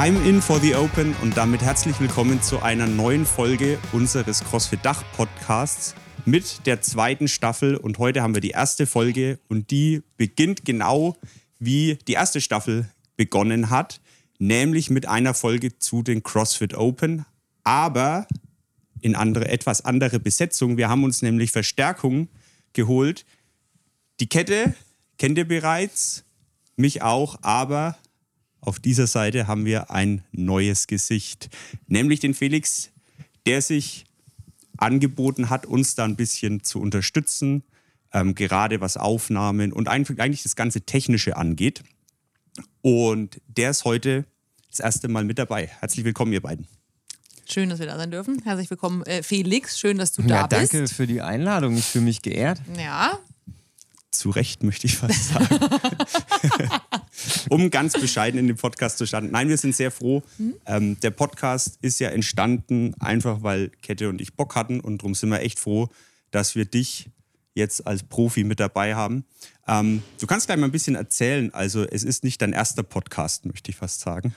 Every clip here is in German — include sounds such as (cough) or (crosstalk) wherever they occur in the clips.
I'm in for the Open und damit herzlich willkommen zu einer neuen Folge unseres CrossFit Dach Podcasts mit der zweiten Staffel. Und heute haben wir die erste Folge und die beginnt genau wie die erste Staffel begonnen hat, nämlich mit einer Folge zu den CrossFit Open, aber in andere, etwas andere Besetzung. Wir haben uns nämlich Verstärkung geholt. Die Kette kennt ihr bereits, mich auch, aber auf dieser Seite haben wir ein neues Gesicht, nämlich den Felix, der sich angeboten hat, uns da ein bisschen zu unterstützen, ähm, gerade was Aufnahmen und eigentlich das ganze Technische angeht. Und der ist heute das erste Mal mit dabei. Herzlich willkommen, ihr beiden. Schön, dass wir da sein dürfen. Herzlich willkommen, äh, Felix. Schön, dass du ja, da bist. Danke für die Einladung. Ich fühle mich geehrt. Ja. Zu Recht, möchte ich fast sagen. (laughs) um ganz bescheiden in dem Podcast zu starten. Nein, wir sind sehr froh. Mhm. Ähm, der Podcast ist ja entstanden, einfach weil Kette und ich Bock hatten. Und darum sind wir echt froh, dass wir dich jetzt als Profi mit dabei haben. Ähm, du kannst gleich mal ein bisschen erzählen. Also, es ist nicht dein erster Podcast, möchte ich fast sagen.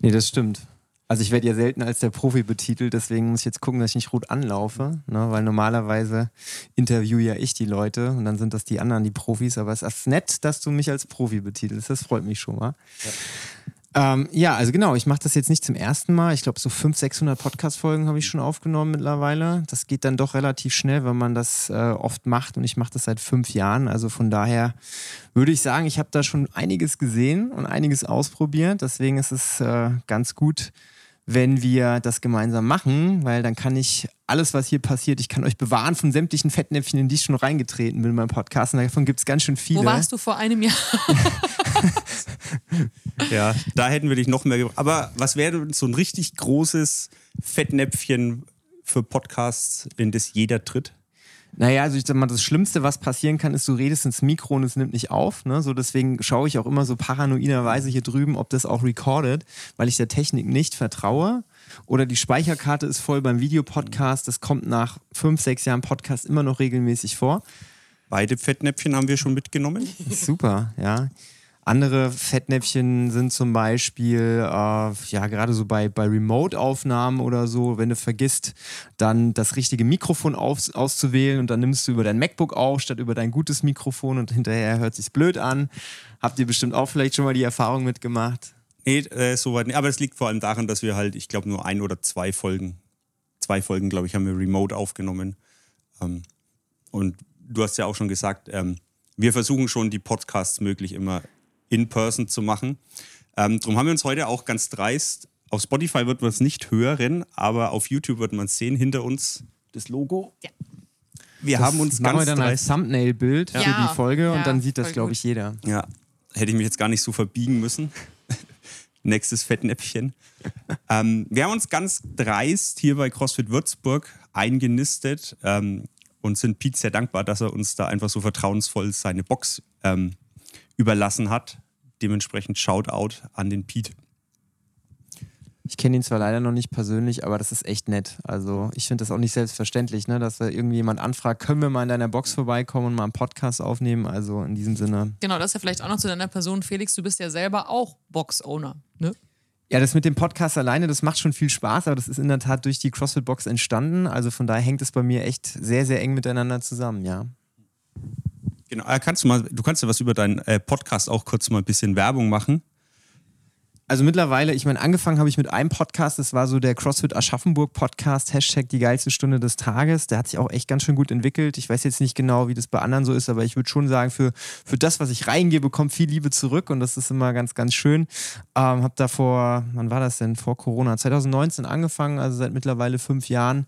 Nee, das stimmt. Also ich werde ja selten als der Profi betitelt, deswegen muss ich jetzt gucken, dass ich nicht gut anlaufe, ne? weil normalerweise interviewe ja ich die Leute und dann sind das die anderen, die Profis. Aber es ist nett, dass du mich als Profi betitelst. Das freut mich schon mal. Ja. Ähm, ja, also genau, ich mache das jetzt nicht zum ersten Mal. Ich glaube, so 500, 600 Podcast-Folgen habe ich schon aufgenommen mittlerweile. Das geht dann doch relativ schnell, wenn man das äh, oft macht. Und ich mache das seit fünf Jahren. Also von daher würde ich sagen, ich habe da schon einiges gesehen und einiges ausprobiert. Deswegen ist es äh, ganz gut, wenn wir das gemeinsam machen, weil dann kann ich alles, was hier passiert, ich kann euch bewahren von sämtlichen Fettnäpfchen, in die ich schon reingetreten bin in meinem Podcast. Und davon gibt es ganz schön viele. Wo warst du vor einem Jahr? (laughs) (laughs) ja, da hätten wir dich noch mehr gebraucht. Aber was wäre so ein richtig großes Fettnäpfchen für Podcasts, in das jeder tritt? Naja, also ich sag mal, das Schlimmste, was passieren kann, ist, du redest ins Mikro und es nimmt nicht auf. Ne? So deswegen schaue ich auch immer so paranoiderweise hier drüben, ob das auch recordet, weil ich der Technik nicht vertraue. Oder die Speicherkarte ist voll beim Videopodcast. Das kommt nach fünf, sechs Jahren Podcast immer noch regelmäßig vor. Beide Fettnäpfchen haben wir schon mitgenommen. Super, ja. Andere Fettnäpfchen sind zum Beispiel, äh, ja, gerade so bei, bei Remote-Aufnahmen oder so, wenn du vergisst, dann das richtige Mikrofon auf, auszuwählen und dann nimmst du über dein MacBook auf, statt über dein gutes Mikrofon und hinterher hört sich blöd an. Habt ihr bestimmt auch vielleicht schon mal die Erfahrung mitgemacht? Nee, äh, soweit nicht. Aber es liegt vor allem daran, dass wir halt, ich glaube, nur ein oder zwei Folgen, zwei Folgen, glaube ich, haben wir remote aufgenommen. Ähm, und du hast ja auch schon gesagt, ähm, wir versuchen schon, die Podcasts möglich immer in person zu machen. Ähm, darum haben wir uns heute auch ganz dreist. Auf Spotify wird man es nicht hören, aber auf YouTube wird man es sehen hinter uns das Logo. Ja. Wir das haben uns machen ganz wir dann als Thumbnail-Bild ja. für die Folge ja, und dann sieht das, glaube ich, jeder. Ja, hätte ich mich jetzt gar nicht so verbiegen müssen. (laughs) Nächstes Fettnäpfchen. ähm, wir haben uns ganz dreist hier bei CrossFit Würzburg eingenistet ähm, und sind Pete sehr dankbar, dass er uns da einfach so vertrauensvoll seine Box ähm, überlassen hat. Dementsprechend Shoutout an den Pete. Ich kenne ihn zwar leider noch nicht persönlich, aber das ist echt nett. Also ich finde das auch nicht selbstverständlich, ne, dass da irgendjemand anfragt, können wir mal in deiner Box vorbeikommen und mal einen Podcast aufnehmen. Also in diesem Sinne. Genau, das ist ja vielleicht auch noch zu deiner Person. Felix, du bist ja selber auch Box-Owner, ne? Ja, das mit dem Podcast alleine, das macht schon viel Spaß, aber das ist in der Tat durch die CrossFit-Box entstanden. Also von daher hängt es bei mir echt sehr, sehr eng miteinander zusammen, ja. Genau, äh, kannst du mal, du kannst ja was über deinen äh, Podcast auch kurz mal ein bisschen Werbung machen. Also mittlerweile, ich meine, angefangen habe ich mit einem Podcast, das war so der CrossFit Aschaffenburg Podcast, Hashtag die geilste Stunde des Tages. Der hat sich auch echt ganz schön gut entwickelt. Ich weiß jetzt nicht genau, wie das bei anderen so ist, aber ich würde schon sagen, für, für das, was ich reingebe, kommt viel Liebe zurück und das ist immer ganz, ganz schön. Ähm, habe da vor, wann war das denn? Vor Corona, 2019 angefangen, also seit mittlerweile fünf Jahren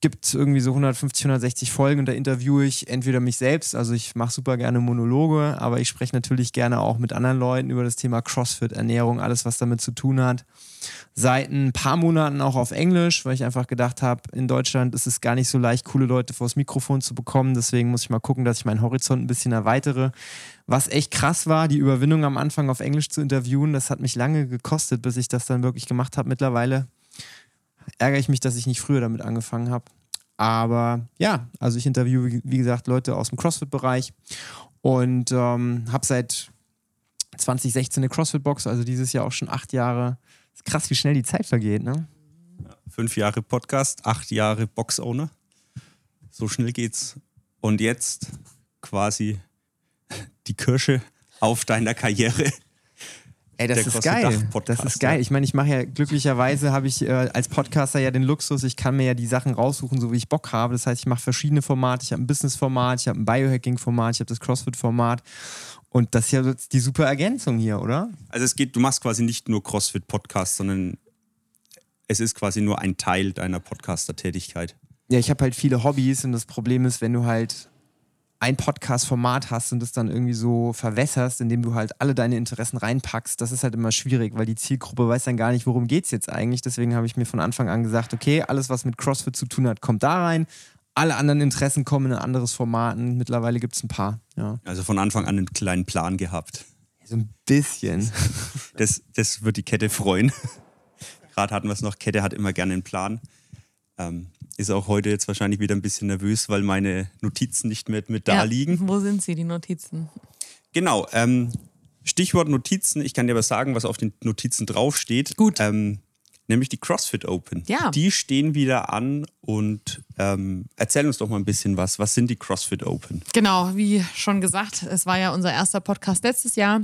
gibt irgendwie so 150, 160 Folgen und da interviewe ich entweder mich selbst, also ich mache super gerne Monologe, aber ich spreche natürlich gerne auch mit anderen Leuten über das Thema CrossFit, Ernährung, alles, was damit zu tun hat. Seit ein paar Monaten auch auf Englisch, weil ich einfach gedacht habe, in Deutschland ist es gar nicht so leicht, coole Leute vors Mikrofon zu bekommen. Deswegen muss ich mal gucken, dass ich meinen Horizont ein bisschen erweitere. Was echt krass war, die Überwindung am Anfang auf Englisch zu interviewen, das hat mich lange gekostet, bis ich das dann wirklich gemacht habe. Mittlerweile ärgere ich mich, dass ich nicht früher damit angefangen habe. Aber ja, also ich interviewe, wie gesagt, Leute aus dem CrossFit-Bereich und ähm, habe seit 2016 eine CrossFit-Box, also dieses Jahr auch schon acht Jahre. Krass, wie schnell die Zeit vergeht, ne? Fünf Jahre Podcast, acht Jahre Box-Owner. So schnell geht's. Und jetzt quasi die Kirsche auf deiner Karriere. Ey, das ist geil. Das ist geil. Ich meine, ich mache ja glücklicherweise habe ich äh, als Podcaster ja den Luxus, ich kann mir ja die Sachen raussuchen, so wie ich Bock habe. Das heißt, ich mache verschiedene Formate. Ich habe ein Business-Format, ich habe ein Biohacking-Format, ich habe das CrossFit-Format. Und das ist ja die super Ergänzung hier, oder? Also es geht, du machst quasi nicht nur CrossFit-Podcast, sondern es ist quasi nur ein Teil deiner Podcaster-Tätigkeit. Ja, ich habe halt viele Hobbys und das Problem ist, wenn du halt ein Podcast-Format hast und das dann irgendwie so verwässerst, indem du halt alle deine Interessen reinpackst, das ist halt immer schwierig, weil die Zielgruppe weiß dann gar nicht, worum geht's jetzt eigentlich. Deswegen habe ich mir von Anfang an gesagt, okay, alles, was mit CrossFit zu tun hat, kommt da rein. Alle anderen Interessen kommen in ein anderes Format. Und mittlerweile gibt es ein paar. Ja. Also von Anfang an einen kleinen Plan gehabt. So ein bisschen. Das, das wird die Kette freuen. (laughs) Gerade hatten wir es noch, Kette hat immer gerne einen Plan. Ähm, ist auch heute jetzt wahrscheinlich wieder ein bisschen nervös, weil meine Notizen nicht mehr mit da Ja, liegen. Wo sind sie, die Notizen? Genau, ähm, Stichwort Notizen. Ich kann dir aber sagen, was auf den Notizen draufsteht. Gut. Ähm, nämlich die CrossFit Open. Ja. Die stehen wieder an und ähm, erzähl uns doch mal ein bisschen was. Was sind die CrossFit Open? Genau, wie schon gesagt, es war ja unser erster Podcast letztes Jahr.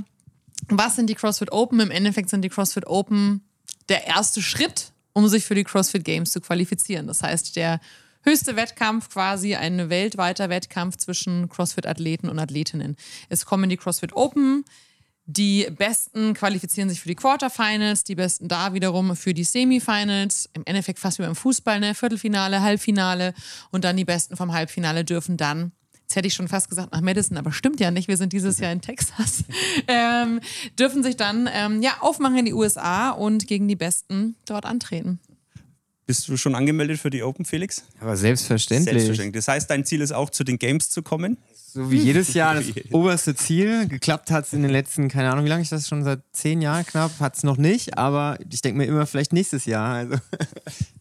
Was sind die CrossFit Open? Im Endeffekt sind die CrossFit Open der erste Schritt, um sich für die CrossFit Games zu qualifizieren. Das heißt, der höchste Wettkampf quasi, ein weltweiter Wettkampf zwischen CrossFit-Athleten und Athletinnen. Es kommen die CrossFit Open. Die Besten qualifizieren sich für die Quarterfinals, die Besten da wiederum für die Semifinals. Im Endeffekt fast wie beim Fußball, ne? Viertelfinale, Halbfinale und dann die Besten vom Halbfinale dürfen dann Jetzt hätte ich schon fast gesagt nach Madison, aber stimmt ja nicht. Wir sind dieses Jahr in Texas. (laughs) Ähm, dürfen sich dann ähm, ja, aufmachen in die USA und gegen die Besten dort antreten. Bist du schon angemeldet für die Open, Felix? Aber selbstverständlich. Selbstverständlich. Das heißt, dein Ziel ist auch, zu den Games zu kommen? So wie jedes Jahr (laughs) das oberste Ziel. Geklappt hat es in den letzten, keine Ahnung, wie lange ich das schon seit zehn Jahren knapp, hat es noch nicht, aber ich denke mir immer vielleicht nächstes Jahr. Also.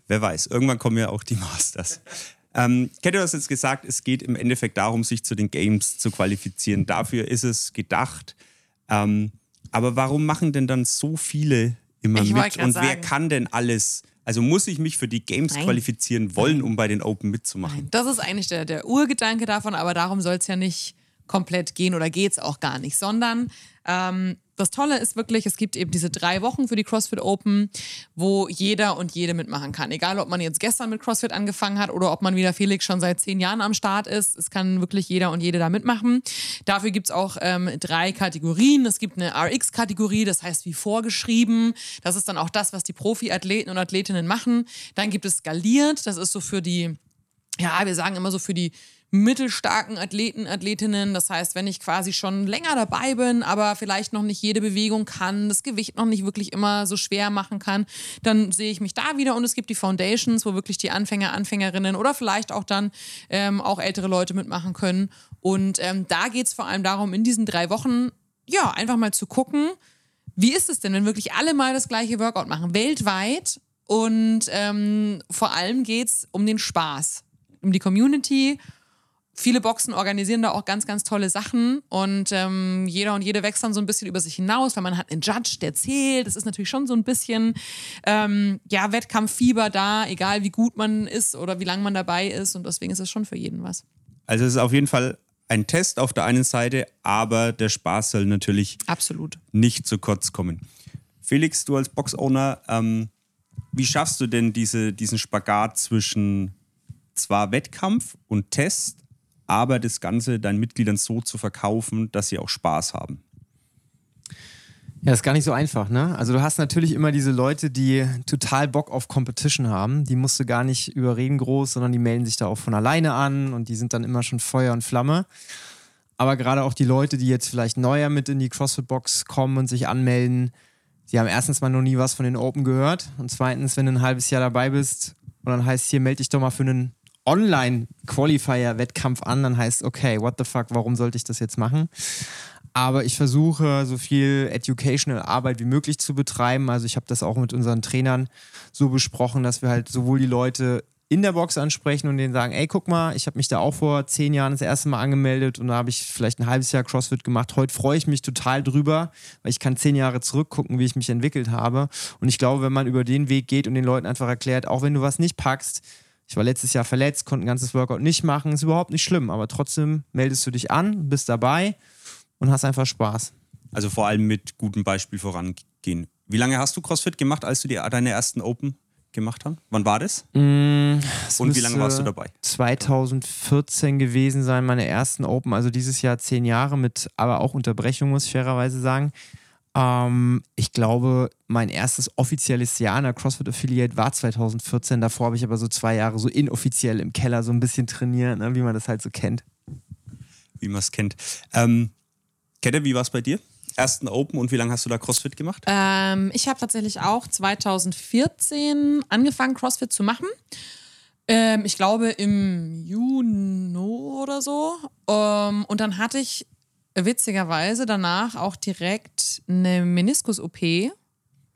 Wer weiß, irgendwann kommen ja auch die Masters. Ähm, Kette, du hast jetzt gesagt, es geht im Endeffekt darum, sich zu den Games zu qualifizieren. Dafür ist es gedacht. Ähm, aber warum machen denn dann so viele immer Ich mit? Und wer sagen. kann denn alles? Also muss ich mich für die Games Nein. qualifizieren wollen, um bei den Open mitzumachen? Das ist eigentlich der, der Urgedanke davon, aber darum soll es ja nicht komplett gehen oder geht es auch gar nicht, sondern ähm, das Tolle ist wirklich, es gibt eben diese drei Wochen für die CrossFit Open, wo jeder und jede mitmachen kann. Egal, ob man jetzt gestern mit CrossFit angefangen hat oder ob man wieder Felix schon seit zehn Jahren am Start ist. Es kann wirklich jeder und jede da mitmachen. Dafür gibt es auch ähm, drei Kategorien. Es gibt eine RX-Kategorie, das heißt wie vorgeschrieben. Das ist dann auch das, was die Profi-Athleten und Athletinnen machen. Dann gibt es skaliert, das ist so für die ja, wir sagen immer so für die mittelstarken Athleten, Athletinnen. Das heißt, wenn ich quasi schon länger dabei bin, aber vielleicht noch nicht jede Bewegung kann, das Gewicht noch nicht wirklich immer so schwer machen kann, dann sehe ich mich da wieder. Und es gibt die Foundations, wo wirklich die Anfänger, Anfängerinnen oder vielleicht auch dann ähm, auch ältere Leute mitmachen können. Und ähm, da geht es vor allem darum, in diesen drei Wochen, ja, einfach mal zu gucken, wie ist es denn, wenn wirklich alle mal das gleiche Workout machen, weltweit? Und ähm, vor allem geht es um den Spaß, um die Community. Viele Boxen organisieren da auch ganz, ganz tolle Sachen und ähm, jeder und jede wächst dann so ein bisschen über sich hinaus, weil man hat einen Judge, der zählt. Das ist natürlich schon so ein bisschen ähm, ja, Wettkampffieber da, egal wie gut man ist oder wie lange man dabei ist und deswegen ist es schon für jeden was. Also es ist auf jeden Fall ein Test auf der einen Seite, aber der Spaß soll natürlich Absolut. nicht zu kurz kommen. Felix, du als Box-Owner, ähm, wie schaffst du denn diese, diesen Spagat zwischen zwar Wettkampf und Test, aber das Ganze deinen Mitgliedern so zu verkaufen, dass sie auch Spaß haben? Ja, ist gar nicht so einfach, ne? Also du hast natürlich immer diese Leute, die total Bock auf Competition haben. Die musst du gar nicht überreden groß, sondern die melden sich da auch von alleine an und die sind dann immer schon Feuer und Flamme. Aber gerade auch die Leute, die jetzt vielleicht neuer mit in die CrossFit-Box kommen und sich anmelden, die haben erstens mal noch nie was von den Open gehört und zweitens, wenn du ein halbes Jahr dabei bist und dann heißt hier, melde dich doch mal für einen Online-Qualifier-Wettkampf an, dann heißt, okay, what the fuck, warum sollte ich das jetzt machen? Aber ich versuche, so viel Educational Arbeit wie möglich zu betreiben. Also ich habe das auch mit unseren Trainern so besprochen, dass wir halt sowohl die Leute in der Box ansprechen und denen sagen, ey, guck mal, ich habe mich da auch vor zehn Jahren das erste Mal angemeldet und da habe ich vielleicht ein halbes Jahr CrossFit gemacht. Heute freue ich mich total drüber, weil ich kann zehn Jahre zurückgucken, wie ich mich entwickelt habe. Und ich glaube, wenn man über den Weg geht und den Leuten einfach erklärt, auch wenn du was nicht packst, ich war letztes Jahr verletzt, konnte ein ganzes Workout nicht machen, ist überhaupt nicht schlimm, aber trotzdem meldest du dich an, bist dabei und hast einfach Spaß. Also vor allem mit gutem Beispiel vorangehen. Wie lange hast du CrossFit gemacht, als du die, deine ersten Open gemacht hast? Wann war das? Mm, Und wie lange warst du dabei? 2014 gewesen sein, meine ersten Open, also dieses Jahr zehn Jahre mit, aber auch Unterbrechung, muss ich fairerweise sagen. Ähm, ich glaube, mein erstes offizielles Jahr in der CrossFit Affiliate war 2014. Davor habe ich aber so zwei Jahre so inoffiziell im Keller so ein bisschen trainiert, ne, wie man das halt so kennt. Wie man es kennt. Ähm, Kette, wie war es bei dir? Ersten Open und wie lange hast du da CrossFit gemacht? Ähm, ich habe tatsächlich auch 2014 angefangen, CrossFit zu machen. Ähm, ich glaube im Juni oder so. Ähm, und dann hatte ich witzigerweise danach auch direkt eine Meniskus-OP.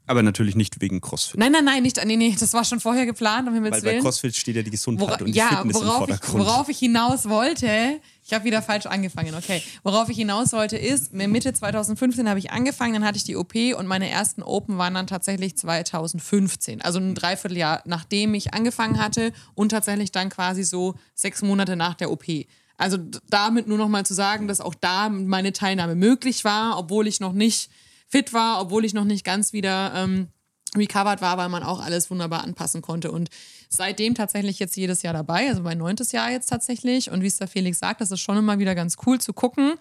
Aber natürlich nicht wegen CrossFit. Nein, nein, nein, nicht, nee, nee, das war schon vorher geplant, um Himmels Weil bei Willen. CrossFit steht ja die Gesundheit Wora, und die ja, Fitness im worauf ich, Vordergrund. worauf ich hinaus wollte, ich habe wieder falsch angefangen, okay. Worauf ich hinaus wollte ist, Mitte 2015 habe ich angefangen, dann hatte ich die OP und meine ersten Open waren dann tatsächlich 2015. Also ein Dreivierteljahr, nachdem ich angefangen hatte und tatsächlich dann quasi so sechs Monate nach der OP. Also damit nur noch mal zu sagen, dass auch da meine Teilnahme möglich war, obwohl ich noch nicht fit war, obwohl ich noch nicht ganz wieder ähm, recovered war, weil man auch alles wunderbar anpassen konnte. Und seitdem tatsächlich jetzt jedes Jahr dabei, also mein neuntes Jahr jetzt tatsächlich. Und wie es der Felix sagt, das ist schon immer wieder ganz cool zu gucken.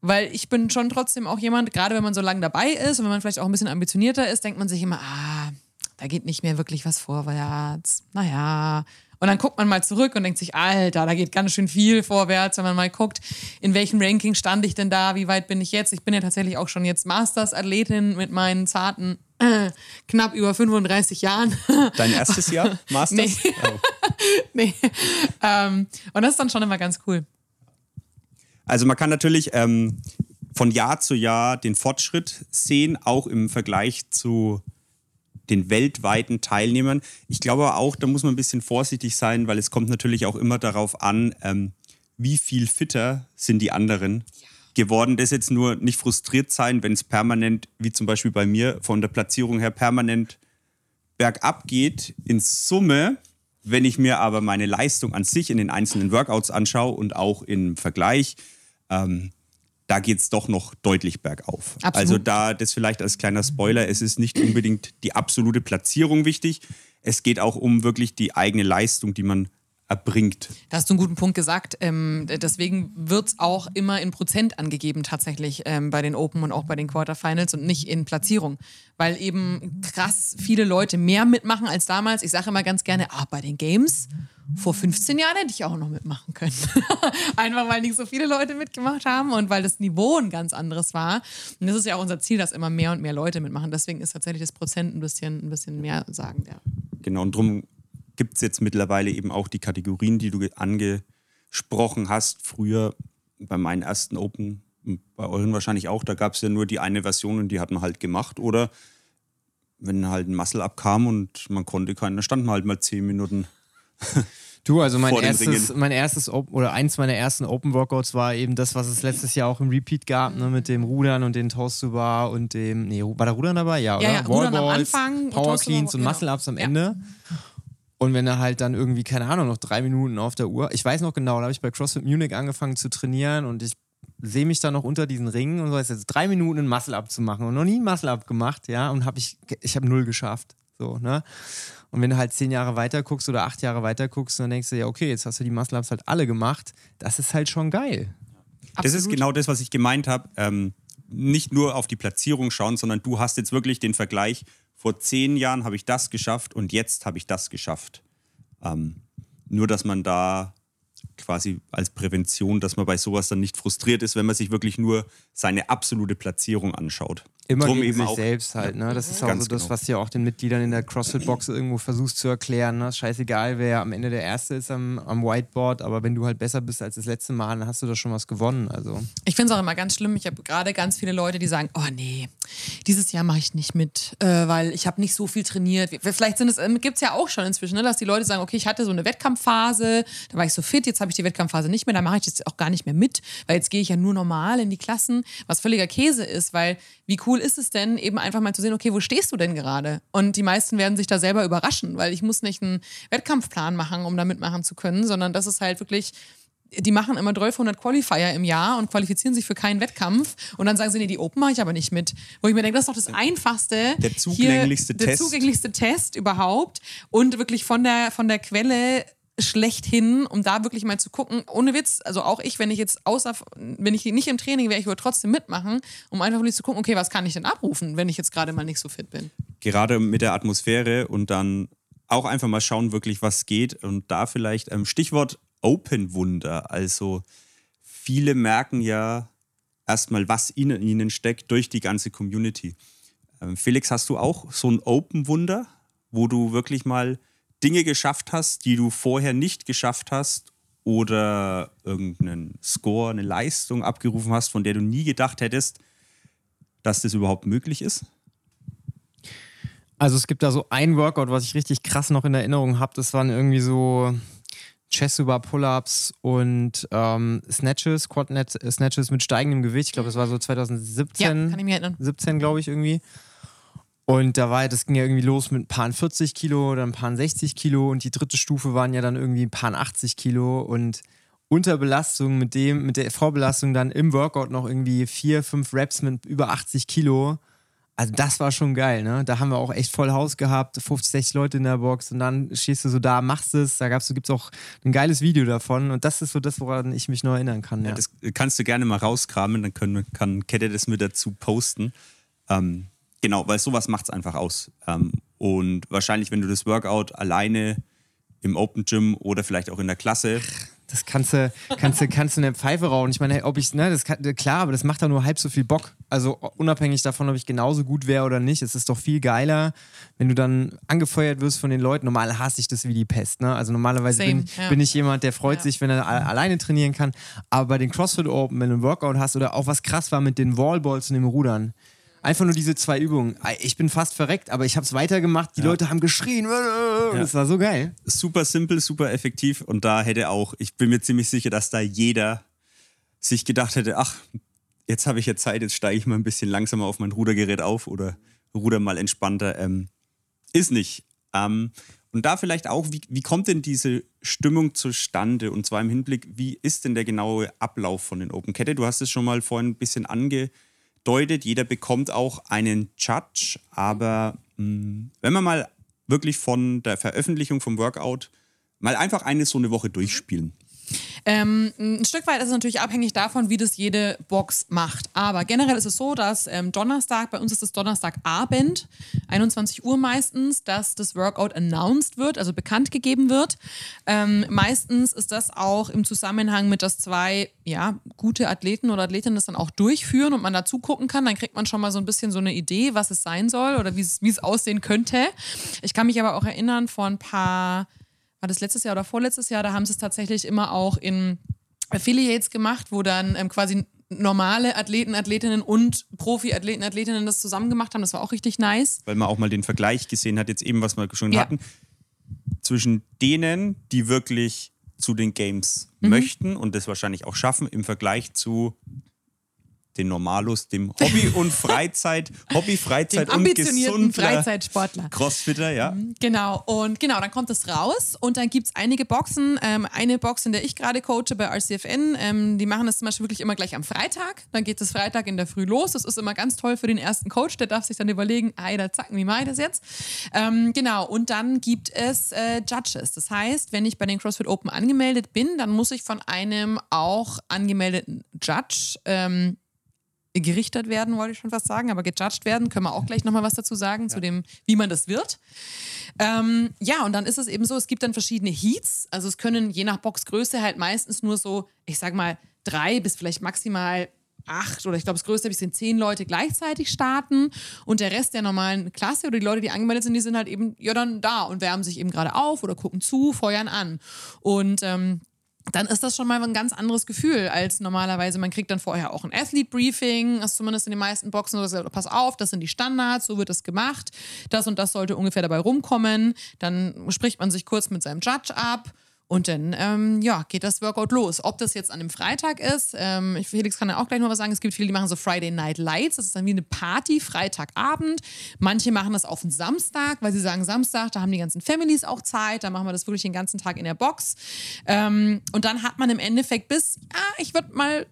Weil ich bin schon trotzdem auch jemand, gerade wenn man so lange dabei ist und wenn man vielleicht auch ein bisschen ambitionierter ist, denkt man sich immer, ah, da geht nicht mehr wirklich was vorwärts. Naja. Und dann guckt man mal zurück und denkt sich, Alter, da geht ganz schön viel vorwärts, wenn man mal guckt, in welchem Ranking stand ich denn da, wie weit bin ich jetzt. Ich bin ja tatsächlich auch schon jetzt Masters-Athletin mit meinen zarten äh, (clears throat) knapp über 35 Jahren. (laughs) Dein erstes Jahr (laughs) Masters? Nee. (laughs) Oh. nee. Ähm, und das ist dann schon immer ganz cool. Also man kann natürlich ähm, von Jahr zu Jahr den Fortschritt sehen, auch im Vergleich zu den weltweiten Teilnehmern. Ich glaube auch, da muss man ein bisschen vorsichtig sein, weil es kommt natürlich auch immer darauf an, ähm, wie viel fitter sind die anderen geworden. Das jetzt nur nicht frustriert sein, wenn es permanent, wie zum Beispiel bei mir, von der Platzierung her permanent bergab geht. In Summe, wenn ich mir aber meine Leistung an sich in den einzelnen Workouts anschaue und auch im Vergleich, ähm, da geht es doch noch deutlich bergauf. Absolut. Also da das vielleicht als kleiner Spoiler, es ist nicht unbedingt die absolute Platzierung wichtig. Es geht auch um wirklich die eigene Leistung, die man erbringt. Da hast du einen guten Punkt gesagt. Ähm, deswegen wird es auch immer in Prozent angegeben, tatsächlich ähm, bei den Open und auch bei den Quarterfinals und nicht in Platzierung. Weil eben krass viele Leute mehr mitmachen als damals. Ich sage immer ganz gerne, ah, bei den Games vor 15 Jahren hätte ich auch noch mitmachen können. (laughs) Einfach weil nicht so viele Leute mitgemacht haben und weil das Niveau ein ganz anderes war. Und das ist ja auch unser Ziel, dass immer mehr und mehr Leute mitmachen. Deswegen ist tatsächlich das Prozent ein bisschen, ein bisschen mehr sagen. Ja. Genau, und darum gibt es jetzt mittlerweile eben auch die Kategorien, die du ge- angesprochen hast. Früher bei meinen ersten Open, und bei euren wahrscheinlich auch, da gab es ja nur die eine Version und die hat man halt gemacht. Oder wenn halt ein Muscle-Up kam und man konnte keinen, dann stand man halt mal zehn Minuten. Du, also mein erstes, mein erstes Open, oder eins meiner ersten Open Workouts war eben das, was es letztes Jahr auch im Repeat gab, ne, mit dem Rudern und den Toast to Bar und dem, nee, war da Rudern dabei? Ja, oder? ja, Rudern am Anfang und Power Cleans und genau. Muscle Ups am Ja. Ende. Und wenn er halt dann irgendwie, keine Ahnung, noch drei Minuten auf der Uhr, ich weiß noch genau, da habe ich bei CrossFit Munich angefangen zu trainieren und ich sehe mich dann noch unter diesen Ringen und so ist jetzt drei Minuten ein Muscle-Up zu machen und noch nie ein Muscle-Up gemacht, ja, und habe ich, ich habe null geschafft, so, ne. Und wenn du halt zehn Jahre weiter guckst oder acht Jahre weiter guckst, dann denkst du, ja, okay, jetzt hast du die Muscle-Ups halt alle gemacht, das ist halt schon geil. Das ist Absolut. genau das, was ich gemeint habe. Ähm, nicht nur auf die Platzierung schauen, sondern du hast jetzt wirklich den Vergleich. Vor zehn Jahren habe ich das geschafft und jetzt habe ich das geschafft. Ähm, nur, dass man da quasi als Prävention, dass man bei sowas dann nicht frustriert ist, wenn man sich wirklich nur seine absolute Platzierung anschaut. Immer Drum gegen eben sich auch- selbst halt, ne? Das ist auch Ganz so das, genau. was du ja auch den Mitgliedern in der CrossFit-Box irgendwo versuchst zu erklären. Ne? Scheißegal, wer am Ende der Erste ist am, am Whiteboard, aber wenn du halt besser bist als das letzte Mal, dann hast du da schon was gewonnen. Also. Ich finde es auch immer ganz schlimm. Ich habe gerade ganz viele Leute, die sagen, oh nee, dieses Jahr mache ich nicht mit, äh, weil ich habe nicht so viel trainiert. Vielleicht sind es, ähm, gibt es ja auch schon inzwischen, ne, dass die Leute sagen, okay, ich hatte so eine Wettkampfphase, da war ich so fit, jetzt habe ich die Wettkampfphase nicht mehr, da mache ich jetzt auch gar nicht mehr mit, weil jetzt gehe ich ja nur normal in die Klassen, was völliger Käse ist, weil wie cool ist es denn, eben einfach mal zu sehen, okay, wo stehst du denn gerade? Und die meisten werden sich da selber überraschen, weil ich muss nicht einen Wettkampfplan machen, um da mitmachen zu können, sondern das ist halt wirklich die machen immer 1200 Qualifier im Jahr und qualifizieren sich für keinen Wettkampf und dann sagen sie, nee, die Open mache ich aber nicht mit. Wo ich mir denke, das ist doch das Einfachste. Der zugänglichste hier, Test. Der zugänglichste Test überhaupt und wirklich von der, von der Quelle schlechthin, um da wirklich mal zu gucken, ohne Witz, also auch ich, wenn ich jetzt außer, wenn ich nicht im Training wäre, ich würde trotzdem mitmachen, um einfach wirklich zu gucken, okay, was kann ich denn abrufen, wenn ich jetzt gerade mal nicht so fit bin. gerade mit der Atmosphäre und dann auch einfach mal schauen, wirklich, was geht. Und da vielleicht ähm, Stichwort Open Wunder. Also viele merken ja erstmal, was in ihnen steckt durch die ganze Community. Ähm, Felix, hast du auch so ein Open Wunder, wo du wirklich mal Dinge geschafft hast, die du vorher nicht geschafft hast oder irgendeinen Score, eine Leistung abgerufen hast, von der du nie gedacht hättest, dass das überhaupt möglich ist? Also es gibt da so ein Workout, was ich richtig krass noch in Erinnerung habe. Das waren irgendwie so Chest über Pull-ups und ähm, Snatches, Quad Snatches mit steigendem Gewicht. Ich glaube, das war so Ja, 2017. kann ich mich erinnern. 17, glaube ich, irgendwie. Und da war, das ging ja irgendwie los mit ein paar 40 Kilo, dann ein paar 60 Kilo und die dritte Stufe waren ja dann irgendwie ein paar 80 Kilo und unter Belastung mit dem, mit der Vorbelastung dann im Workout noch irgendwie vier, fünf Reps mit über 80 Kilo. Also das war schon geil, ne? Da haben wir auch echt voll Haus gehabt, 50, 60 Leute in der Box und dann stehst du so da, machst es. Da gab's, gibt's auch ein geiles Video davon und das ist so das, woran ich mich noch erinnern kann. Ja. Ja. Das kannst du gerne mal rauskramen, dann können, kann Kette das mit dazu posten. Ähm, genau, weil sowas macht es einfach aus. Ähm, und wahrscheinlich, wenn du das Workout alleine im Open Gym oder vielleicht auch in der Klasse, Das kannst du, kannst du, kannst du in der Pfeife rauchen. Ich meine, ob ich, ne, das kann, klar, aber das macht doch nur halb so viel Bock. Also unabhängig davon, ob ich genauso gut wäre oder nicht, es ist doch viel geiler, wenn du dann angefeuert wirst von den Leuten. Normal hasse ich das wie die Pest, ne? Also normalerweise Same, bin, ja. bin ich jemand, der freut Ja. sich, wenn er a- alleine trainieren kann. Aber bei den CrossFit Open, wenn du einen Workout hast oder auch was krass war mit den Wallballs und dem Rudern. Einfach nur diese zwei Übungen. Ich bin fast verreckt, aber ich habe es weitergemacht. Die Leute haben geschrien. Das war so geil. super simpel, super effektiv. Und da hätte auch, ich bin mir ziemlich sicher, dass da jeder sich gedacht hätte, ach, jetzt habe ich ja Zeit, jetzt steige ich mal ein bisschen langsamer auf mein Rudergerät auf oder ruder mal entspannter. Ähm, ist nicht. Ähm, und da vielleicht auch, wie, wie kommt denn diese Stimmung zustande? Und zwar im Hinblick, wie ist denn der genaue Ablauf von den Open Kette? Du hast es schon mal vorhin ein bisschen angedeutet. Jeder bekommt auch einen Judge. Aber mh, wenn man mal wirklich von der Veröffentlichung vom Workout mal einfach eine so eine Woche durchspielen. Ähm, ein Stück weit ist es natürlich abhängig davon, wie das jede Box macht. Aber generell ist es so, dass ähm, Donnerstag, bei uns ist es Donnerstagabend, 21 Uhr meistens, dass das Workout announced wird, also bekannt gegeben wird. Ähm, meistens ist das auch im Zusammenhang mit, dass zwei ja, gute Athleten oder Athletinnen das dann auch durchführen und man dazu gucken kann. Dann kriegt man schon mal so ein bisschen so eine Idee, was es sein soll oder wie es wie es aussehen könnte. Ich kann mich aber auch erinnern, vor ein paar war das letztes Jahr oder vorletztes Jahr, da haben sie es tatsächlich immer auch in Affiliates gemacht, wo dann ähm, quasi normale Athleten, Athletinnen und Profi-Athleten, Athletinnen das zusammen gemacht haben. Das war auch richtig nice. weil man auch mal den Vergleich gesehen hat, jetzt eben, was wir schon Ja. hatten, zwischen denen, die wirklich zu den Games Mhm. möchten und das wahrscheinlich auch schaffen, im Vergleich zu den Normalos, dem Hobby (laughs) und Freizeit, Hobby, Freizeit Den und gesunder Freizeitsportler. Crossfitter, ja. Genau, und genau, dann kommt es raus und dann gibt es einige Boxen. Ähm, eine Box, in der ich gerade coache bei RCFN, ähm, die machen das zum Beispiel wirklich immer gleich am Freitag. Dann geht es Freitag in der Früh los. Das ist immer ganz toll für den ersten Coach, der darf sich dann überlegen, ei, da zacken, wie mache ich das jetzt? Ähm, genau, und dann gibt es äh, Judges. Das heißt, wenn ich bei den CrossFit Open angemeldet bin, dann muss ich von einem auch angemeldeten Judge ähm, gerichtet werden, wollte ich schon fast sagen, aber gejudged werden, können wir auch gleich nochmal was dazu sagen, zu dem, wie man das wird. Ähm, ja, und dann ist es eben so, es gibt dann verschiedene Heats, also es können je nach Boxgröße halt meistens nur so, ich sag mal, drei bis vielleicht maximal acht oder ich glaube, das größte sind zehn Leute gleichzeitig starten und der Rest der normalen Klasse oder die Leute, die angemeldet sind, die sind halt eben ja dann da und wärmen sich eben gerade auf oder gucken zu, feuern an. Und ähm, dann ist das schon mal ein ganz anderes Gefühl als normalerweise. Man kriegt dann vorher auch ein Athlete-Briefing, ist zumindest in den meisten Boxen, so pass auf, das sind die Standards, so wird das gemacht, das und das sollte ungefähr dabei rumkommen. Dann spricht man sich kurz mit seinem Judge ab und dann, ähm, ja, geht das Workout los. Ob das jetzt an einem Freitag ist, ähm, Felix kann ja auch gleich noch was sagen. Es gibt viele, die machen so Friday Night Lights. Das ist dann wie eine Party, Freitagabend. Manche machen das auf den Samstag, weil sie sagen, Samstag, da haben die ganzen Families auch Zeit. Da machen wir das wirklich den ganzen Tag in der Box. Ähm, und dann hat man im Endeffekt bis, ja, ich würde mal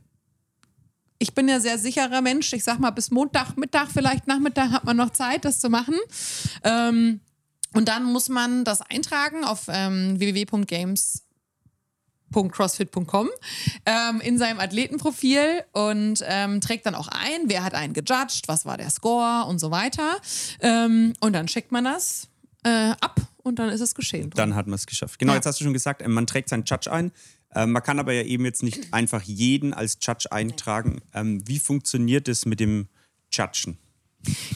ich bin ja sehr sicherer Mensch. Ich sag mal, bis Montag, Mittag, vielleicht Nachmittag hat man noch Zeit, das zu machen. Ähm, und dann muss man das eintragen auf ähm, www.games.crossfit.com ähm, in seinem Athletenprofil und ähm, trägt dann auch ein, wer hat einen gejudged, was war der Score und so weiter. Ähm, und dann checkt man das äh, ab und dann ist es geschehen. Dann hat man es geschafft. Genau, Ja. jetzt hast du schon gesagt, äh, man trägt seinen Judge ein. Ähm, man kann aber ja eben jetzt nicht einfach jeden als Judge eintragen. Ähm, wie funktioniert es mit dem Judgen?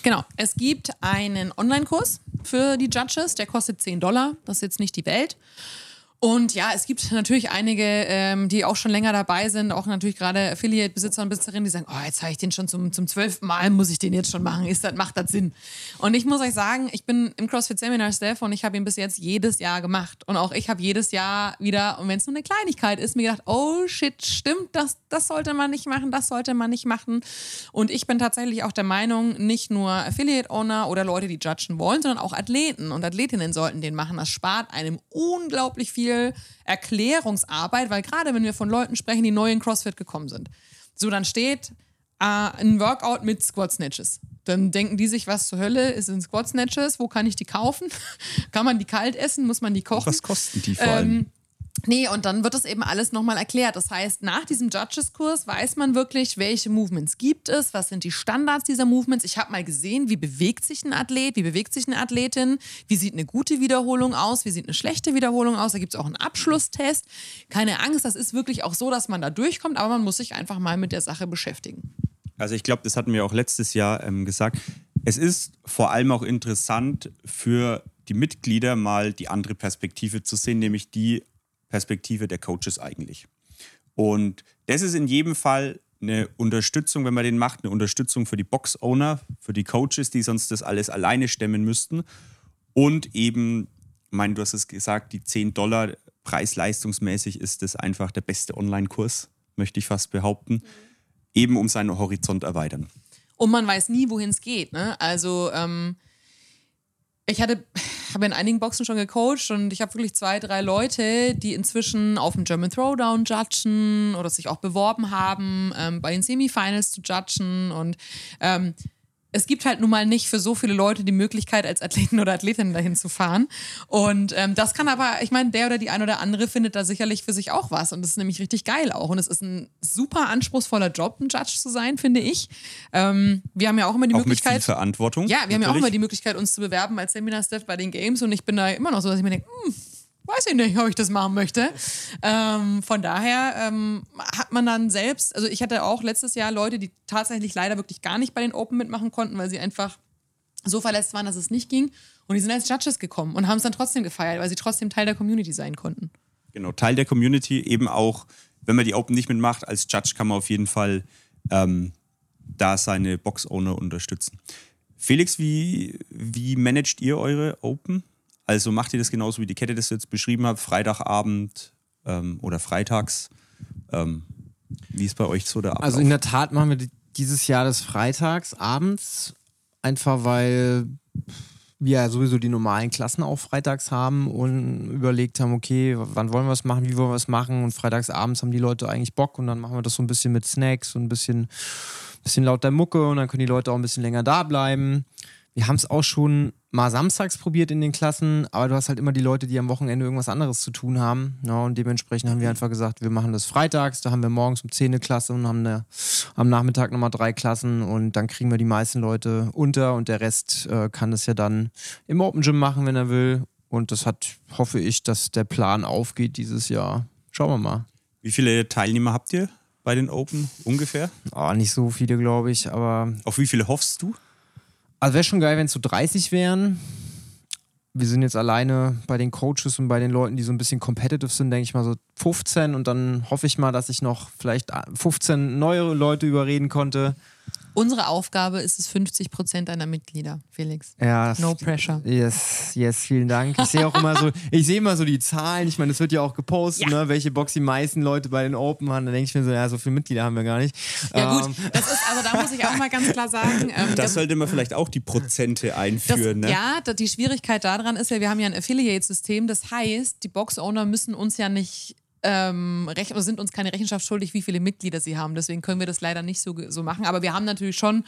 Genau, es gibt einen Online-Kurs für die Judges, der kostet 10 Dollar, das ist jetzt nicht die Welt. Und ja, es gibt natürlich einige, ähm, die auch schon länger dabei sind, auch natürlich gerade Affiliate-Besitzer und Besitzerinnen, die sagen, oh, jetzt habe ich den schon zum, zum zwölften Mal, muss ich den jetzt schon machen, ist das, macht das Sinn? Und ich muss euch sagen, ich bin im CrossFit Seminar Staff und ich habe ihn bis jetzt jedes Jahr gemacht. Und auch ich habe jedes Jahr wieder, und wenn es nur eine Kleinigkeit ist, mir gedacht, oh shit, stimmt, das, das sollte man nicht machen, das sollte man nicht machen. Und ich bin tatsächlich auch der Meinung, nicht nur Affiliate-Owner oder Leute, die judgen wollen, sondern auch Athleten und Athletinnen sollten den machen. Das spart einem unglaublich viel Erklärungsarbeit, weil gerade wenn wir von Leuten sprechen, die neu in CrossFit gekommen sind, so dann steht äh, ein Workout mit Squat Snatches. Dann denken die sich, was zur Hölle ist in Squat Snatches? Wo kann ich die kaufen? (laughs) kann man die kalt essen? Muss man die kochen? Was kosten die vor allem? Ähm, Nee, und dann wird das eben alles nochmal erklärt. Das heißt, nach diesem Judges-Kurs weiß man wirklich, welche Movements gibt es, was sind die Standards dieser Movements. Ich habe mal gesehen, wie bewegt sich ein Athlet, wie bewegt sich eine Athletin, wie sieht eine gute Wiederholung aus, wie sieht eine schlechte Wiederholung aus. Da gibt es auch einen Abschlusstest. Keine Angst, das ist wirklich auch so, dass man da durchkommt, aber man muss sich einfach mal mit der Sache beschäftigen. Also ich glaube, das hatten wir auch letztes Jahr ähm, gesagt. Es ist vor allem auch interessant für die Mitglieder mal die andere Perspektive zu sehen, nämlich die Perspektive der Coaches eigentlich. Und das ist in jedem Fall eine Unterstützung, wenn man den macht, eine Unterstützung für die Box-Owner, für die Coaches, die sonst das alles alleine stemmen müssten. Und eben, ich meine, du hast es gesagt, die 10 Dollar preis-leistungsmäßig ist das einfach der beste Online-Kurs, möchte ich fast behaupten. Eben um seinen Horizont erweitern. Und man weiß nie, wohin es geht. Ne? Also ähm, ich hatte, (sighs) habe in einigen Boxen schon gecoacht und ich habe wirklich zwei, drei Leute, die inzwischen auf dem German Throwdown judgen oder sich auch beworben haben, ähm, bei den Semifinals zu judgen. Und ähm, es gibt halt nun mal nicht für so viele Leute die Möglichkeit, als Athleten oder Athletin dahin zu fahren. Und ähm, das kann aber, ich meine, der oder die ein oder andere findet da sicherlich für sich auch was. Und das ist nämlich richtig geil auch. Und es ist ein super anspruchsvoller Job, ein Judge zu sein, finde ich. Ähm, wir haben ja auch immer die Auch mit Möglichkeit. viel Verantwortung. Ja, wir haben ja auch natürlich. immer die Möglichkeit, uns zu bewerben als Seminar-Staff bei den Games und ich bin da immer noch so, dass ich mir denke, hm, weiß ich nicht, ob ich das machen möchte. Ähm, von daher ähm, hat man dann selbst, also ich hatte auch letztes Jahr Leute, die tatsächlich leider wirklich gar nicht bei den Open mitmachen konnten, weil sie einfach so verletzt waren, dass es nicht ging. Und die sind als Judges gekommen und haben es dann trotzdem gefeiert, weil sie trotzdem Teil der Community sein konnten. Genau, Teil der Community, eben auch, wenn man die Open nicht mitmacht, als Judge kann man auf jeden Fall ähm, da seine Box-Owner unterstützen. Felix, wie, wie managt ihr eure Open? Also macht ihr das genauso, wie die Kette das jetzt beschrieben hat, Freitagabend ähm, oder freitags? Ähm, wie ist bei euch so der Ablauf? Also in der Tat machen wir die- dieses Jahr des Freitags abends, einfach weil wir ja sowieso die normalen Klassen auch freitags haben und überlegt haben, okay, wann wollen wir es machen, wie wollen wir es machen und freitags abends haben die Leute eigentlich Bock und dann machen wir das so ein bisschen mit Snacks und ein bisschen, bisschen lauter Mucke und dann können die Leute auch ein bisschen länger da bleiben. Wir haben es auch schon mal samstags probiert in den Klassen, aber du hast halt immer die Leute, die am Wochenende irgendwas anderes zu tun haben. Ja, und dementsprechend haben wir einfach gesagt, wir machen das freitags, da haben wir morgens um 10 eine Klasse und haben eine, am Nachmittag nochmal drei Klassen und dann kriegen wir die meisten Leute unter und der Rest äh, kann das ja dann im Open Gym machen, wenn er will. Und das hat, hoffe ich, dass der Plan aufgeht dieses Jahr. Schauen wir mal. wie viele Teilnehmer habt ihr bei den Open ungefähr? Oh, nicht so viele, glaube ich, aber. Auf wie viele hoffst du? Also wäre schon geil, wenn es so 30 wären. Wir sind jetzt alleine bei den Coaches und bei den Leuten, die so ein bisschen competitive sind, denke ich mal so 15 und dann hoffe ich mal, dass ich noch vielleicht 15 neue Leute überreden konnte. Unsere Aufgabe ist es 50 Prozent deiner Mitglieder, Felix. Ja. No pressure. Yes, yes, vielen Dank. Ich sehe auch immer so, ich sehe immer so die Zahlen. Ich meine, es wird ja auch gepostet, Ja. ne, welche Box die meisten Leute bei den Open haben. Da denke ich mir so, ja, so viele Mitglieder haben wir gar nicht. Ja, Ähm, gut, das ist, also da muss ich auch mal ganz klar sagen. Ähm, Da sollte man vielleicht auch die Prozente Das, einführen. ne? Ja, die Schwierigkeit daran ist ja, wir haben ja ein Affiliate-System. Das heißt, die Box-Owner müssen uns ja nicht ähm, sind uns keine Rechenschaft schuldig, wie viele Mitglieder sie haben. Deswegen können wir das leider nicht so, so machen. Aber wir haben natürlich schon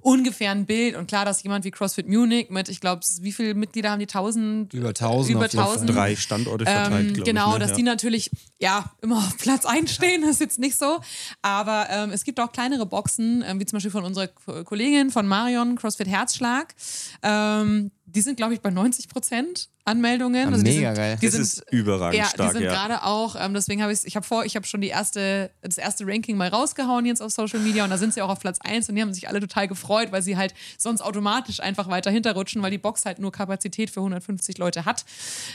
ungefähr ein Bild. Und klar, dass jemand wie CrossFit Munich mit, ich glaube, wie viele Mitglieder haben die? 1000? Über 1000 Über auf jeden Fall. 1000. Drei Standorte verteilt, Ähm, genau, ich. ne? dass ja. die natürlich ja immer auf Platz einstehen, das ist jetzt nicht so. Aber ähm, es gibt auch kleinere Boxen, ähm, wie zum Beispiel von unserer Ko- Kollegin von Marion, CrossFit Herzschlag. Ähm, die sind, glaube ich, bei 90 Prozent Anmeldungen. Die mega sind, geil. Die Das sind, ist überragend ja, stark, die sind ja. gerade auch, ähm, deswegen habe ich ich habe vor, ich habe schon die erste, das erste Ranking mal rausgehauen jetzt auf Social Media und da sind sie auch auf Platz 1 und die haben sich alle total gefreut, weil sie halt sonst automatisch einfach weiter hinterrutschen, weil die Box halt nur Kapazität für 150 Leute hat.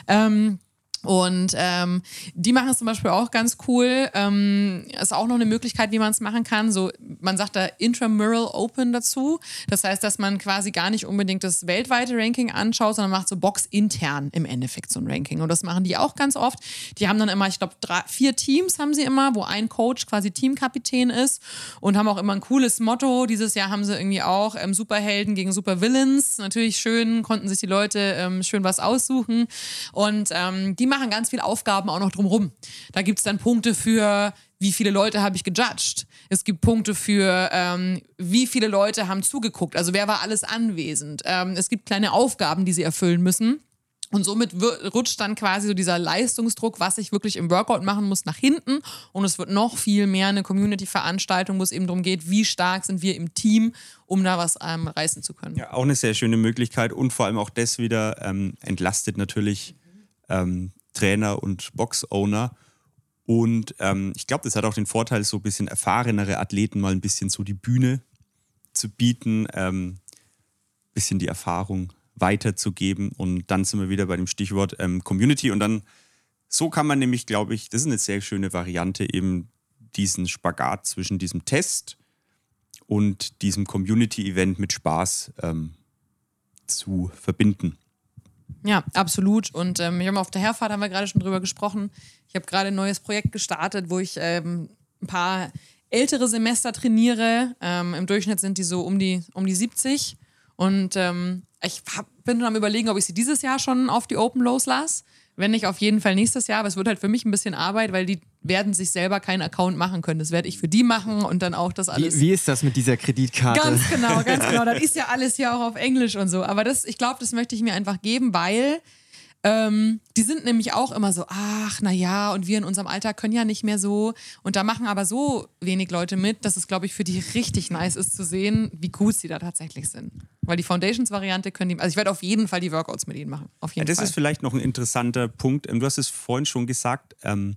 Ähm, und ähm, die machen es zum Beispiel auch ganz cool. Ähm, ist auch noch eine Möglichkeit, wie man es machen kann. So, man sagt da Intramural Open dazu. Das heißt, dass man quasi gar nicht unbedingt das weltweite Ranking anschaut, sondern macht so boxintern im Endeffekt so ein Ranking. Und das machen die auch ganz oft. Die haben dann immer, ich glaube, vier Teams haben sie immer, wo ein Coach quasi Teamkapitän ist und haben auch immer ein cooles Motto. Dieses Jahr haben sie irgendwie auch ähm, Superhelden gegen Supervillains. Natürlich schön, konnten sich die Leute ähm, schön was aussuchen. Und ähm, die machen ganz viele Aufgaben auch noch drumrum. Da gibt es dann Punkte für, wie viele Leute habe ich gejudged. Es gibt Punkte für, ähm, wie viele Leute haben zugeguckt. Also wer war alles anwesend. Ähm, es gibt kleine Aufgaben, die sie erfüllen müssen. Und somit rutscht dann quasi so dieser Leistungsdruck, was ich wirklich im Workout machen muss, nach hinten. Und es wird noch viel mehr eine Community-Veranstaltung, wo es eben darum geht, wie stark sind wir im Team, um da was ähm, reißen zu können. Ja, auch eine sehr schöne Möglichkeit und vor allem auch das wieder ähm, entlastet natürlich ähm, Trainer und Box-Owner. Und ähm, ich glaube, das hat auch den Vorteil, so ein bisschen erfahrenere Athleten mal ein bisschen so die Bühne zu bieten, ähm, bisschen die Erfahrung weiterzugeben. Und dann sind wir wieder bei dem Stichwort ähm, Community. Und dann, so kann man nämlich, glaube ich, das ist eine sehr schöne Variante, eben diesen Spagat zwischen diesem Test und diesem Community-Event mit Spaß ähm, zu verbinden. Ja, absolut. Und ähm, wir haben auf der Herfahrt haben wir gerade schon drüber gesprochen. Ich habe gerade ein neues Projekt gestartet, wo ich ähm, ein paar ältere Semester trainiere. Ähm, Im Durchschnitt sind die so um die, um die 70. Und ähm, ich hab, bin am überlegen, ob ich sie dieses Jahr schon auf die Open loslasse. Wenn nicht, auf jeden Fall nächstes Jahr. Aber es wird halt für mich ein bisschen Arbeit, weil die werden sich selber keinen Account machen können. Das werde ich für die machen und dann auch das alles. Wie, wie ist das mit dieser Kreditkarte? Ganz genau, ganz (laughs) genau. Das ist ja alles hier auch auf Englisch und so. Aber das, ich glaube, das möchte ich mir einfach geben, weil ähm, die sind nämlich auch immer so, ach, na ja, und wir in unserem Alter können ja nicht mehr so. Und da machen aber so wenig Leute mit, dass es, glaube ich, für die richtig nice ist zu sehen, wie gut sie da tatsächlich sind. Weil die Foundations-Variante können die, also ich werde auf jeden Fall die Workouts mit ihnen machen. Auf Ja, jeden das Fall. ist vielleicht noch ein interessanter Punkt. Ähm, Du hast es vorhin schon gesagt, ähm,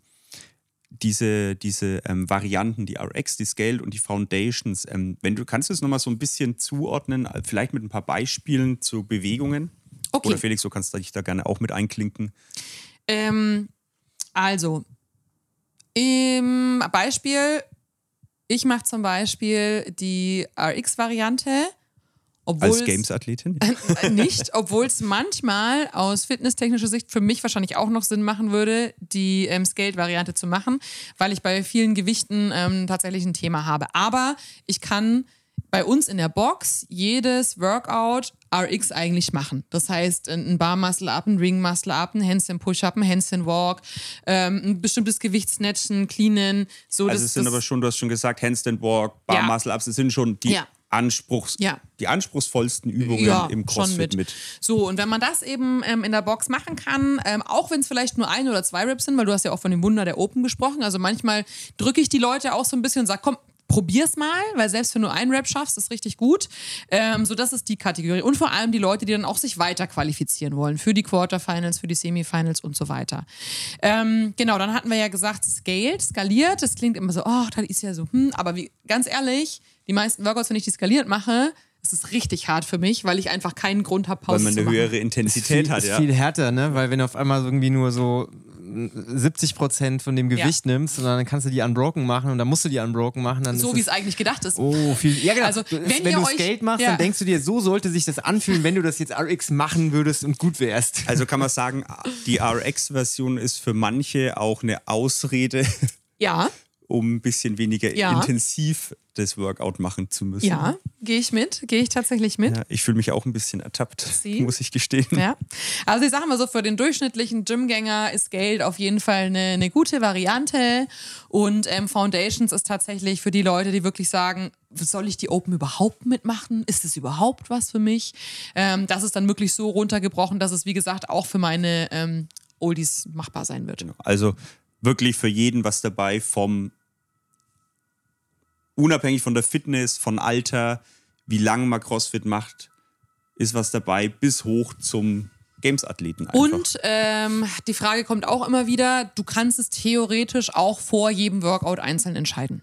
diese, diese ähm, Varianten, die RX, die Scaled und die Foundations, ähm, wenn du kannst du es nochmal so ein bisschen zuordnen, äh, vielleicht mit ein paar Beispielen zu Bewegungen. Okay. Oder Felix, du kannst dich da gerne auch mit einklinken. Ähm, also, im Beispiel, ich mache zum Beispiel die RX-Variante. Obwohl Als es- Games-Athletin. Äh, (laughs) nicht, obwohl es manchmal aus fitnesstechnischer Sicht für mich wahrscheinlich auch noch Sinn machen würde, die ähm, Scaled-Variante zu machen, weil ich bei vielen Gewichten ähm, tatsächlich ein Thema habe. Aber ich kann bei uns in der Box jedes Workout RX eigentlich machen. Das heißt, ein Bar Muscle Up, ein Ring Muscle Up, ein Handstand Push-Up, ein Handstand Walk, ähm, ein bestimmtes Gewicht snatchen, cleanen. So, Also das, es sind das, aber schon, du hast schon gesagt, Handstand Walk, Bar Ja. Muscle Ups, es sind schon die Ja. Anspruchs, Ja. die anspruchsvollsten Übungen ja, im CrossFit mit. So, und wenn man das eben ähm, in der Box machen kann, ähm, auch wenn es vielleicht nur ein oder zwei Reps sind, weil du hast ja auch von dem Wunder der Open gesprochen, also manchmal drücke ich die Leute auch so ein bisschen und sage, komm, probier's mal, weil selbst wenn du einen Rap schaffst, ist richtig gut. Ähm, so, das ist die Kategorie. Und vor allem die Leute, die dann auch sich weiter qualifizieren wollen für die Quarterfinals, für die Semifinals und so weiter. Ähm, genau, dann hatten wir ja gesagt, scaled, skaliert. Das klingt immer so, oh, das ist ja so, hm, aber wie, ganz ehrlich, die meisten Workouts, wenn ich die skaliert mache, das ist richtig hart für mich, weil ich einfach keinen Grund habe, Pause Weil man zu eine machen. höhere Intensität viel, hat, ist ja. viel härter, ne? Weil wenn du auf einmal irgendwie nur so 70 Prozent von dem Gewicht nimmst und dann kannst du die unbroken machen und dann musst du die unbroken machen, dann So wie es eigentlich gedacht ist. Oh, viel. Ja, genau. Also, wenn wenn ihr du euch- Skate machst, ja. dann denkst du dir, so sollte sich das anfühlen, wenn du das jetzt RX machen würdest und gut wärst. Also kann man sagen, die RX-Version ist für manche auch eine Ausrede, Ja, um ein bisschen weniger Ja. intensiv das Workout machen zu müssen. ja, gehe ich mit, gehe ich tatsächlich mit. Ja, ich fühle mich auch ein bisschen ertappt, Sie? muss ich gestehen. Ja. Also ich sage mal so, für den durchschnittlichen Gymgänger ist Geld auf jeden Fall eine, eine gute Variante. Und ähm, Foundations ist tatsächlich für die Leute, die wirklich sagen, soll ich die Open überhaupt mitmachen? Ist es überhaupt was für mich? Ähm, das ist dann wirklich so runtergebrochen, dass es, wie gesagt, auch für meine ähm, Oldies machbar sein wird. Also wirklich für jeden was dabei, vom unabhängig von der Fitness, von Alter, wie lange man CrossFit macht, ist was dabei, bis hoch zum Games-Athleten einfach. Und ähm, die Frage kommt auch immer wieder, du kannst es theoretisch auch vor jedem Workout einzeln entscheiden.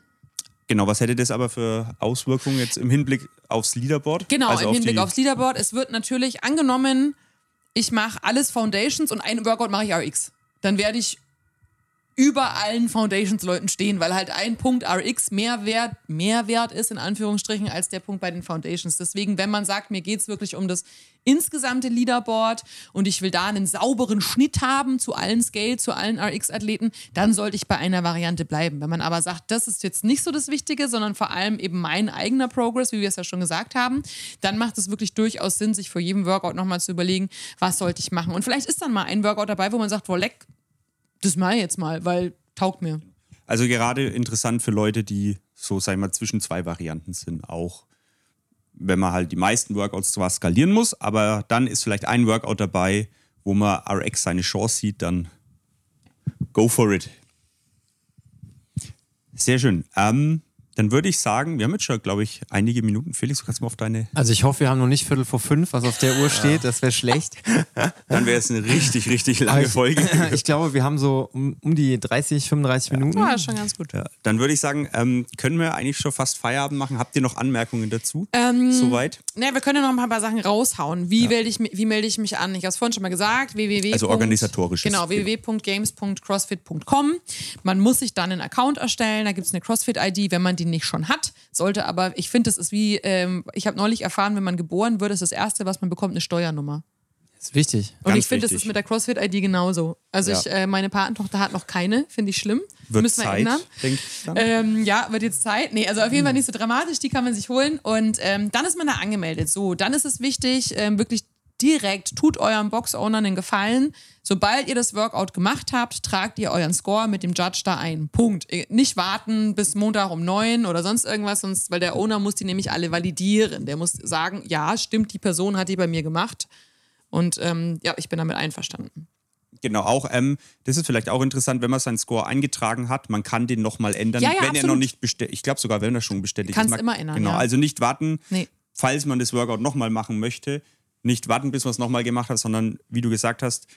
Genau, was hätte das aber für Auswirkungen jetzt im Hinblick aufs Leaderboard? Genau, Also im auf Hinblick aufs Leaderboard. Es wird natürlich angenommen, ich mache alles Foundations und einen Workout mache ich RX. Dann werde ich über allen Foundations-Leuten stehen, weil halt ein Punkt RX mehr wert, mehr wert ist, in Anführungsstrichen, als der Punkt bei den Foundations. Deswegen, wenn man sagt, mir geht es wirklich um das insgesamte Leaderboard und ich will da einen sauberen Schnitt haben zu allen Scale, zu allen RX-Athleten, dann sollte ich bei einer Variante bleiben. Wenn man aber sagt, das ist jetzt nicht so das Wichtige, sondern vor allem eben mein eigener Progress, wie wir es ja schon gesagt haben, dann macht es wirklich durchaus Sinn, sich vor jedem Workout nochmal zu überlegen, was sollte ich machen. Und vielleicht ist dann mal ein Workout dabei, wo man sagt, boah, leck, das mache ich jetzt mal, weil taugt mir. Also gerade interessant für Leute, die so, sag ich mal, zwischen zwei Varianten sind. Auch wenn man halt die meisten Workouts zwar skalieren muss, aber dann ist vielleicht ein Workout dabei, wo man RX seine Chance sieht, dann go for it. Sehr schön. Ähm, dann würde ich sagen, wir haben jetzt schon, glaube ich, einige Minuten. Felix, du kannst mal auf deine. Also ich hoffe, wir haben noch nicht Viertel vor fünf, was auf der Uhr steht. Das wäre schlecht. (laughs) Dann wäre es eine richtig, richtig lange ich, Folge. (laughs) ich glaube, wir haben so um, um die 30, 35 Minuten. War schon ganz gut. Ja, dann würde ich sagen, ähm, können wir eigentlich schon fast Feierabend machen. Habt ihr noch Anmerkungen dazu? Ähm, Soweit? Ne, wir können ja noch ein paar Sachen raushauen. Wie, melde ich, wie melde ich mich an? Ich habe es vorhin schon mal gesagt. www. Also organisatorisches. Genau, www.games.crossfit.com. Man muss sich dann einen Account erstellen. Da gibt es eine CrossFit-ID, wenn man die nicht schon hat. Sollte aber, ich finde, das ist wie, ähm, ich habe neulich erfahren, wenn man geboren wird, ist das Erste, was man bekommt, eine Steuernummer. Das ist wichtig. Und Ganz ich finde, das ist mit der CrossFit-ID genauso. Also Ja. ich, äh, meine Patentochter hat noch keine, finde ich schlimm. Wird Müssen wir Zeit, ändern. denke ich dann. Ähm, ja, wird jetzt Zeit. Nee, also auf jeden Fall nicht so dramatisch, die kann man sich holen. Und ähm, dann ist man da angemeldet. So, dann ist es wichtig, ähm, wirklich direkt, tut eurem Box-Owner einen Gefallen. Sobald ihr das Workout gemacht habt, tragt ihr euren Score mit dem Judge da ein. Punkt. Äh, Nicht warten bis Montag um neun oder sonst irgendwas, sonst, weil der Owner muss die nämlich alle validieren. Der muss sagen, ja, stimmt, die Person hat die bei mir gemacht. Und ähm, ja, ich bin damit einverstanden. Genau, auch, ähm, das ist vielleicht auch interessant, wenn man seinen Score eingetragen hat, man kann den nochmal ändern, Ja, ja, wenn er absolut. noch nicht bestätigt Ich glaube sogar, wenn er schon bestätigt Kannst ist. Man- immer ändern, Genau, ja. also nicht warten, Nee. falls man das Workout nochmal machen möchte, nicht warten, bis man es nochmal gemacht hat, sondern wie du gesagt hast,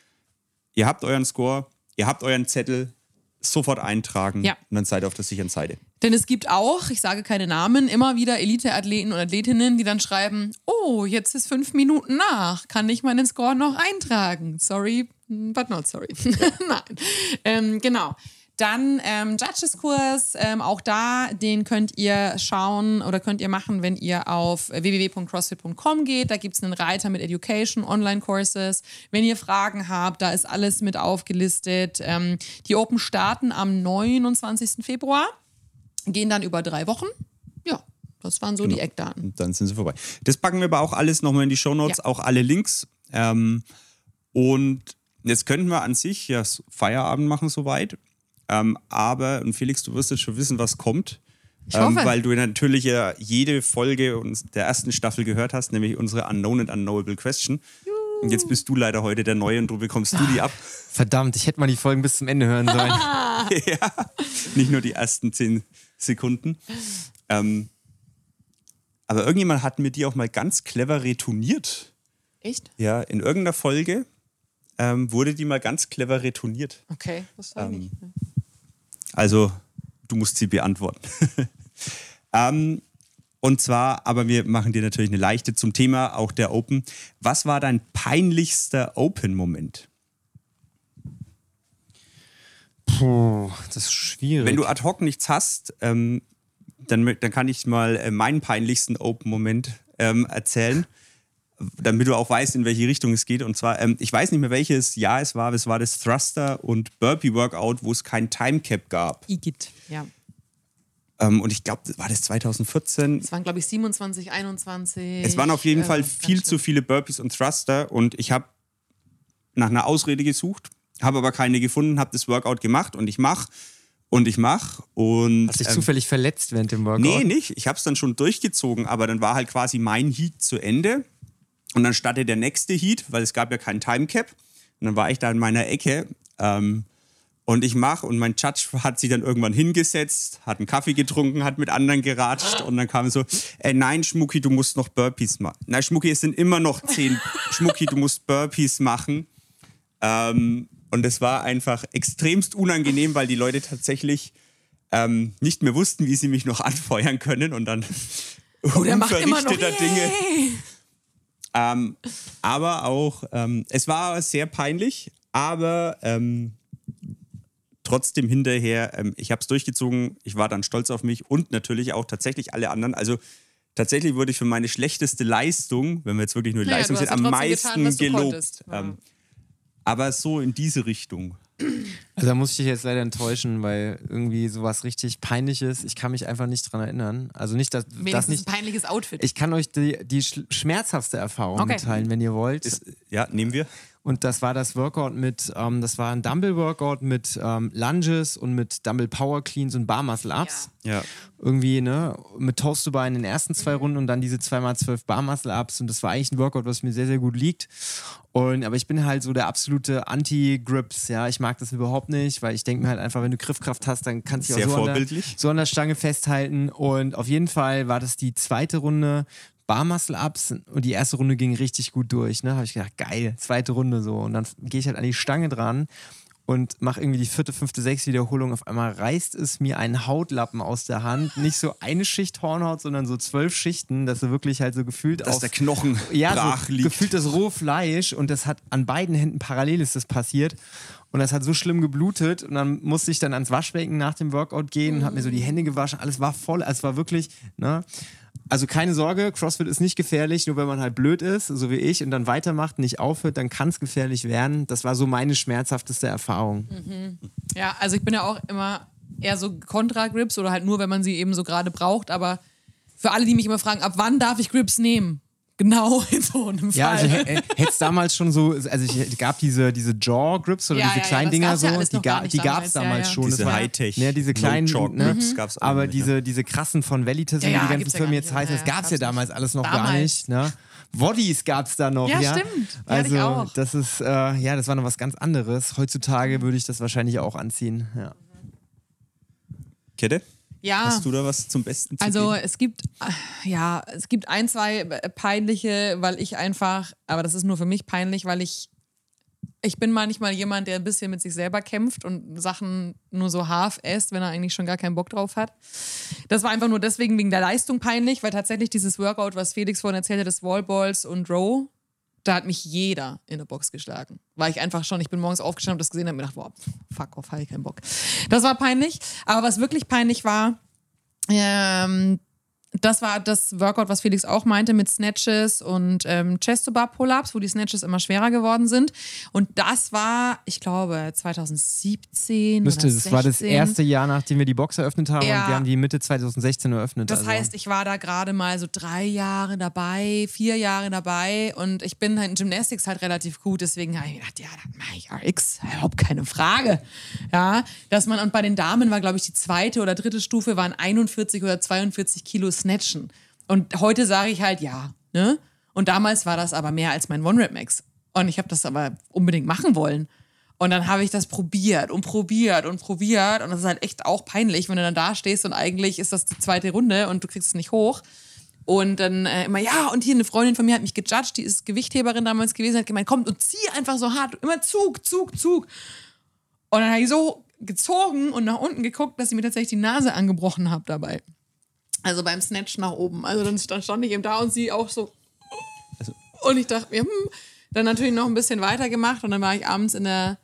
ihr habt euren Score, ihr habt euren Zettel, sofort eintragen Ja. und dann seid ihr auf der sicheren Seite. Denn es gibt auch, ich sage keine Namen, immer wieder Elite-Athleten und Athletinnen, die dann schreiben, oh, jetzt ist fünf Minuten nach, kann ich meinen Score noch eintragen? Sorry, but not sorry. (laughs) Nein. Ähm, genau. Dann ähm, Judges-Kurs, ähm, auch da, den könnt ihr schauen oder könnt ihr machen, wenn ihr auf www.crossfit.com geht. Da gibt es einen Reiter mit Education, Online-Courses. Wenn ihr Fragen habt, da ist alles mit aufgelistet. Ähm, die Open starten am 29. Februar gehen dann über drei Wochen. Ja, das waren so die Eckdaten. Und dann sind sie vorbei. Das packen wir aber auch alles nochmal in die Shownotes, Ja. auch alle Links. Ähm, und jetzt könnten wir an sich ja Feierabend machen soweit. Ähm, aber, und Felix, du wirst jetzt schon wissen, was kommt. Ähm, weil du natürlich ja jede Folge der ersten Staffel gehört hast, nämlich unsere Unknown and Unknowable Question. Und jetzt bist du leider heute der Neue und du bekommst du die ab. (laughs) Verdammt, ich hätte mal die Folgen bis zum Ende hören sollen. (laughs) (laughs) Nicht nur die ersten zehn Sekunden. Ähm, aber irgendjemand hat mir die auch mal ganz clever retourniert. Echt? Ja, in irgendeiner Folge ähm, wurde die mal ganz clever retourniert. Okay, das war Ähm, nicht. Also, du musst sie beantworten. (laughs) ähm, und zwar, aber wir machen dir natürlich eine leichte zum Thema auch der Open. Was war dein peinlichster Open-Moment? Puh, das ist schwierig. Wenn du ad hoc nichts hast, ähm, dann, dann kann ich mal äh, meinen peinlichsten Open-Moment ähm, erzählen, damit du auch weißt, in welche Richtung es geht. Und zwar, ähm, ich weiß nicht mehr, welches Jahr es war, aber es war das Thruster und Burpee-Workout, wo es kein Timecap gab. Igitt, ja. Ähm, und ich glaube, war das 2014? Es waren, glaube ich, 27, 21. Es waren auf jeden äh, Fall viel zu viele Burpees und Thruster und ich habe nach einer Ausrede gesucht, habe aber keine gefunden, habe das Workout gemacht und ich mach und ich mach und Hast dich ähm, zufällig verletzt während dem Workout? Nee, nicht. Ich habe es dann schon durchgezogen, aber dann war halt quasi mein Heat zu Ende. Und dann startete der nächste Heat, weil es gab ja keinen Timecap. Und dann war ich da in meiner Ecke ähm, und ich mache und mein Judge hat sich dann irgendwann hingesetzt, hat einen Kaffee getrunken, hat mit anderen geratscht und dann kam so, äh, nein, Schmucki, du musst noch Burpees machen. Nein, Schmucki, es sind immer noch zehn. (laughs) Schmucki, du musst Burpees machen. Ähm, und es war einfach extremst unangenehm, weil die Leute tatsächlich ähm, nicht mehr wussten, wie sie mich noch (laughs) anfeuern können und dann Oh, immer noch unverrichteter Dinge. Yay! Ähm, aber auch, ähm, es war sehr peinlich, aber ähm, trotzdem hinterher, ähm, ich habe es durchgezogen, ich war dann stolz auf mich und natürlich auch tatsächlich alle anderen. Also tatsächlich wurde ich für meine schlechteste Leistung, wenn wir jetzt wirklich nur die Naja, Leistung ja am meisten getan, gelobt. Ja. Ähm, aber so in diese Richtung. Also da muss ich dich jetzt leider enttäuschen, weil irgendwie sowas richtig peinliches, ich kann mich einfach nicht dran erinnern. Also nicht, dass das Wenigstens nicht. ein peinliches Outfit. Ich kann euch die, die sch- schmerzhafte Erfahrung Okay. mitteilen, wenn ihr wollt. Ist, ja, nehmen wir. Und das war das Workout mit, ähm, das war ein Dumbbell-Workout mit ähm, Lunges und mit Dumbbell Power Cleans und Bar Muscle Ups. Ja. Irgendwie, ne, mit Toast to Bar in den ersten zwei Runden und dann diese 2x12 Bar Muscle Ups. Und das war eigentlich ein Workout, was mir sehr, sehr gut liegt. Und, aber ich bin halt so der absolute Anti-Grips, ja. Ich mag das überhaupt nicht, weil ich denke mir halt einfach, wenn du Griffkraft hast, dann kannst du dich auch so an, der, so an der Stange festhalten. Und auf jeden Fall war das die zweite Runde. Bar Muscle Ups und die erste Runde ging richtig gut durch. Ne? Habe ich gedacht, geil, zweite Runde so. Und dann gehe ich halt an die Stange dran und mache irgendwie die vierte, fünfte, sechste Wiederholung. Auf einmal reißt es mir einen Hautlappen aus der Hand. Nicht so eine Schicht Hornhaut, sondern so zwölf Schichten, dass du wirklich halt so gefühlt Dass auf der Knochen ja, brach so liegt. gefühlt das rohe Fleisch und das hat an beiden Händen parallel ist das passiert. Und das hat so schlimm geblutet und dann musste ich dann ans Waschbecken nach dem Workout gehen und habe mir so die Hände gewaschen. Alles war voll, also es war wirklich, ne? Also keine Sorge, CrossFit ist nicht gefährlich, nur wenn man halt blöd ist, so wie ich, und dann weitermacht, nicht aufhört, dann kann es gefährlich werden. Das war so meine schmerzhafteste Erfahrung. Ja, also ich bin ja auch immer eher so Contra-Grips oder halt nur, wenn man sie eben so gerade braucht. Aber für alle, die mich immer fragen, ab wann darf ich Grips nehmen? Genau (laughs) in so einem Ja, Fall. also hätte es damals schon so, also ich gab diese, diese Jaw-Grips oder Ja, diese ja, ja, kleinen das Dinger ja so, die, ga, die gab es damals, ja, ja. schon. Diese Hightech Ne, diese kleinen, No-Chalk-Grips ne? gab's auch aber nicht, diese, diese krassen von Velitas, Ja, wie ja, die ganzen ja Firmen jetzt heißen, Ja, das gab es gab's ja damals alles noch gar nicht. Ne? Woddies gab es da noch. Ja, Ja, stimmt. Also, auch. das ist, äh, ja, das war noch was ganz anderes. Heutzutage würde ich das wahrscheinlich auch anziehen. Ja. Kette? Ja. Hast du da was zum Besten zu Also geben? es gibt, ja, es gibt ein, zwei peinliche, weil ich einfach, aber das ist nur für mich peinlich, weil ich, ich bin manchmal jemand, der ein bisschen mit sich selber kämpft und Sachen nur so half esst, wenn er eigentlich schon gar keinen Bock drauf hat. Das war einfach nur deswegen wegen der Leistung peinlich, weil tatsächlich dieses Workout, was Felix vorhin erzählt hat, das Wallballs und Row, da hat mich jeder in der Box geschlagen. War ich einfach schon, ich bin morgens aufgestanden, habe das gesehen und mir gedacht, boah, fuck off, habe ich keinen Bock. Das war peinlich. Aber was wirklich peinlich war, ähm, das war das Workout, was Felix auch meinte, mit Snatches und ähm, Chest-to-Bar-Pull-Ups, wo die Snatches immer schwerer geworden sind. Und das war, ich glaube, 2017 Müsste, das war das 16. erste Jahr, nachdem wir die Box eröffnet haben Ja. und wir haben die Mitte 2016 eröffnet. Das also. heißt, ich war da gerade mal so drei Jahre dabei, vier Jahre dabei und ich bin halt in Gymnastics halt relativ gut, deswegen habe ich mir gedacht, ja, dann mache ich RX, überhaupt keine Frage. Ja, dass man, und bei den Damen war, glaube ich, die zweite oder dritte Stufe waren 41 oder 42 Kilo Snatchen. Und heute sage ich halt, ja, ne? Und damals war das aber mehr als mein One-Rep Max. Und ich habe das aber unbedingt machen wollen. Und dann habe ich das probiert und probiert und probiert. Und das ist halt echt auch peinlich, wenn du dann da stehst und eigentlich ist das die zweite Runde und du kriegst es nicht hoch. Und dann äh, immer, ja, und hier eine Freundin von mir hat mich gejudged, die ist Gewichtheberin damals gewesen, hat gemeint, komm und zieh einfach so hart, immer Zug, Zug, Zug. Und dann habe ich so gezogen und nach unten geguckt, dass ich mir tatsächlich die Nase angebrochen habe dabei. Also beim Snatch nach oben. Also dann stand, stand ich eben da und sie auch so. und ich dachte mir, hm, dann natürlich noch ein bisschen weitergemacht und dann war ich abends in der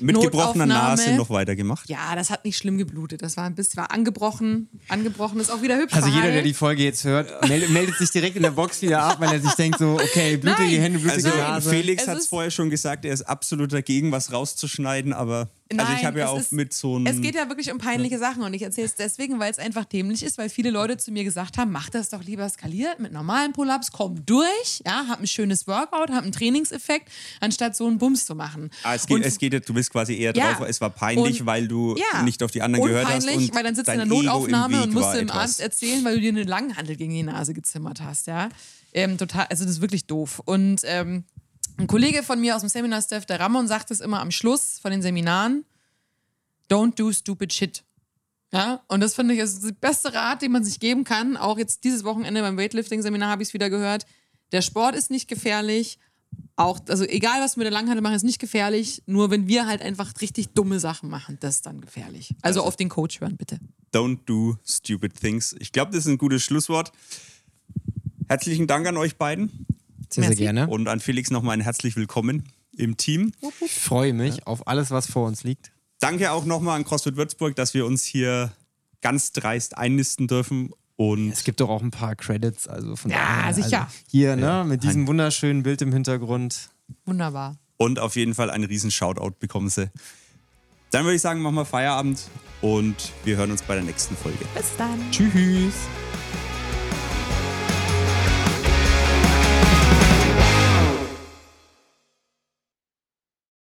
Mit gebrochener. Nase noch weitergemacht. ja, das hat nicht schlimm geblutet. Das war ein bisschen, war angebrochen. Angebrochen ist auch wieder hübsch. Also jeder, der die Folge jetzt hört, meldet, meldet sich direkt in der Box wieder ab, weil er sich denkt so, okay, blutige Nein. Hände, blutige Also Nase. Felix hat es vorher schon gesagt, er ist absolut dagegen, was rauszuschneiden, aber also ich Nein, habe ja es auch ist- mit so einem Es geht ja wirklich um peinliche Sachen und ich erzähle es deswegen, weil es einfach dämlich ist, weil viele Leute zu mir gesagt haben, mach das doch lieber skaliert mit normalen Pull-ups, komm durch, ja, hab ein schönes Workout, hab einen Trainingseffekt, anstatt so einen Bums zu machen. Ah, es geht, Und- es geht, du bist quasi eher Ja. drauf, es war peinlich, Und- weil du ja. nicht auf die anderen gehört peinlich, hast. Und weil dann sitzt du in der Notaufnahme und musst dem. Arzt erzählen, weil du dir eine Langhandel gegen die Nase gezimmert hast, ja. Ähm, total, also das ist wirklich doof. Und ähm, ein Kollege von mir aus dem Seminarstaff, der Ramon, sagt es immer am Schluss von den Seminaren, don't do stupid shit. Ja, und das finde ich ist der beste Rat, den man sich geben kann. Auch jetzt dieses Wochenende beim Weightlifting-Seminar habe ich es wieder gehört. Der Sport ist nicht gefährlich. Auch, also egal, was wir mit der Langhantel machen, ist nicht gefährlich. Nur wenn wir halt einfach richtig dumme Sachen machen, das ist dann gefährlich. Also auf den Coach hören, bitte. Don't do stupid things. Ich glaube, das ist ein gutes Schlusswort. Herzlichen Dank an euch beiden Sehr, sehr gerne. und an Felix nochmal ein herzlich willkommen im Team. Ich freue mich auf alles, was vor uns liegt. Danke auch nochmal an CrossFit Würzburg, dass wir uns hier ganz dreist einnisten dürfen. Und Es gibt doch auch ein paar Credits, also von Ja, daher, sicher. Also hier, ne, mit diesem wunderschönen Bild im Hintergrund. Wunderbar. und auf jeden Fall einen riesen Shoutout bekommen sie. Dann würde ich sagen, machen wir Feierabend und wir hören uns bei der nächsten Folge. Bis dann. Tschüss.